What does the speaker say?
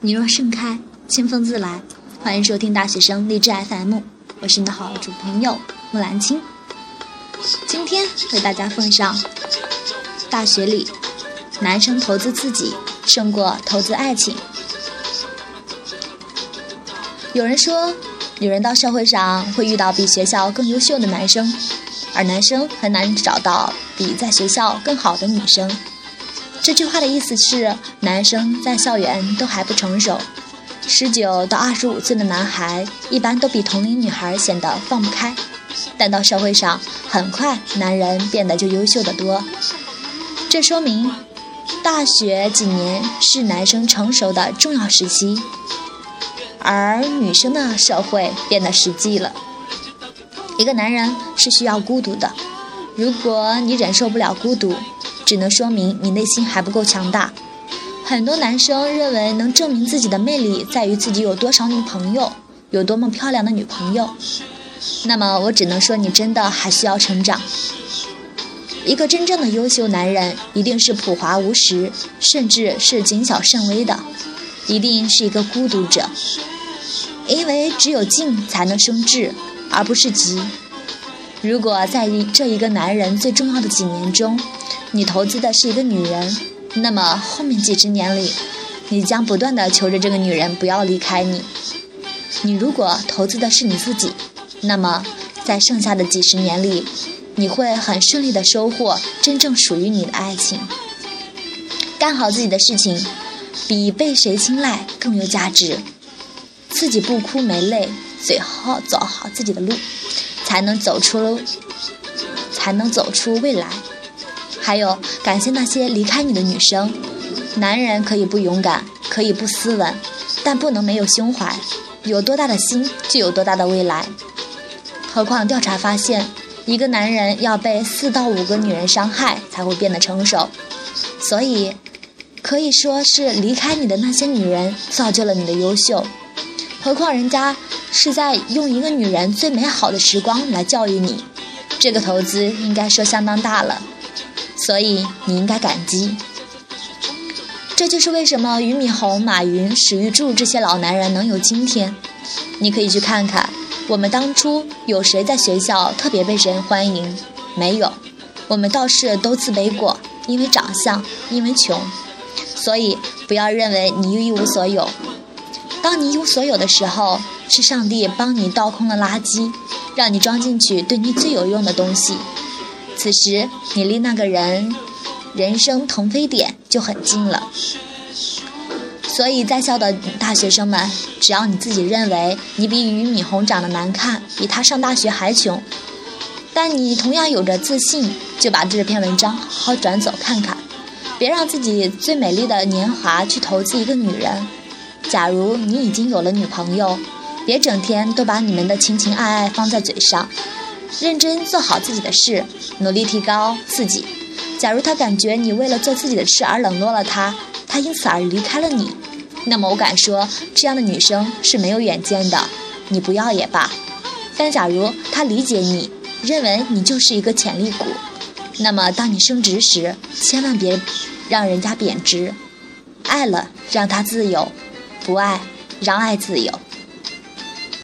你若盛开，清风自来。欢迎收听大学生励志 FM，我是你的好主朋友木兰青。今天为大家奉上：大学里，男生投资自己胜过投资爱情。有人说，女人到社会上会遇到比学校更优秀的男生，而男生很难找到比在学校更好的女生。这句话的意思是，男生在校园都还不成熟，十九到二十五岁的男孩一般都比同龄女孩显得放不开，但到社会上，很快男人变得就优秀的多。这说明，大学几年是男生成熟的重要时期，而女生的社会变得实际了。一个男人是需要孤独的，如果你忍受不了孤独。只能说明你内心还不够强大。很多男生认为能证明自己的魅力在于自己有多少女朋友，有多么漂亮的女朋友。那么我只能说你真的还需要成长。一个真正的优秀男人一定是朴华无实，甚至是谨小慎微的，一定是一个孤独者。因为只有静才能生智，而不是急。如果在这一个男人最重要的几年中，你投资的是一个女人，那么后面几十年里，你将不断的求着这个女人不要离开你。你如果投资的是你自己，那么在剩下的几十年里，你会很顺利的收获真正属于你的爱情。干好自己的事情，比被谁青睐更有价值。自己不哭没泪，最好走好自己的路，才能走出，才能走出未来。还有，感谢那些离开你的女生。男人可以不勇敢，可以不斯文，但不能没有胸怀。有多大的心，就有多大的未来。何况调查发现，一个男人要被四到五个女人伤害，才会变得成熟。所以，可以说是离开你的那些女人，造就了你的优秀。何况人家是在用一个女人最美好的时光来教育你，这个投资应该说相当大了。所以你应该感激。这就是为什么俞敏洪、马云、史玉柱这些老男人能有今天。你可以去看看，我们当初有谁在学校特别被人欢迎？没有，我们倒是都自卑过，因为长相，因为穷。所以不要认为你一无所有。当你一无所有的时候，是上帝帮你倒空了垃圾，让你装进去对你最有用的东西。此时，你离那个人人生腾飞点就很近了。所以，在校的大学生们，只要你自己认为你比俞敏洪长得难看，比他上大学还穷，但你同样有着自信，就把这篇文章好好转走看看，别让自己最美丽的年华去投资一个女人。假如你已经有了女朋友，别整天都把你们的情情爱爱放在嘴上。认真做好自己的事，努力提高自己。假如他感觉你为了做自己的事而冷落了他，他因此而离开了你，那么我敢说，这样的女生是没有远见的。你不要也罢。但假如他理解你，认为你就是一个潜力股，那么当你升职时，千万别让人家贬值。爱了，让他自由；不爱，让爱自由。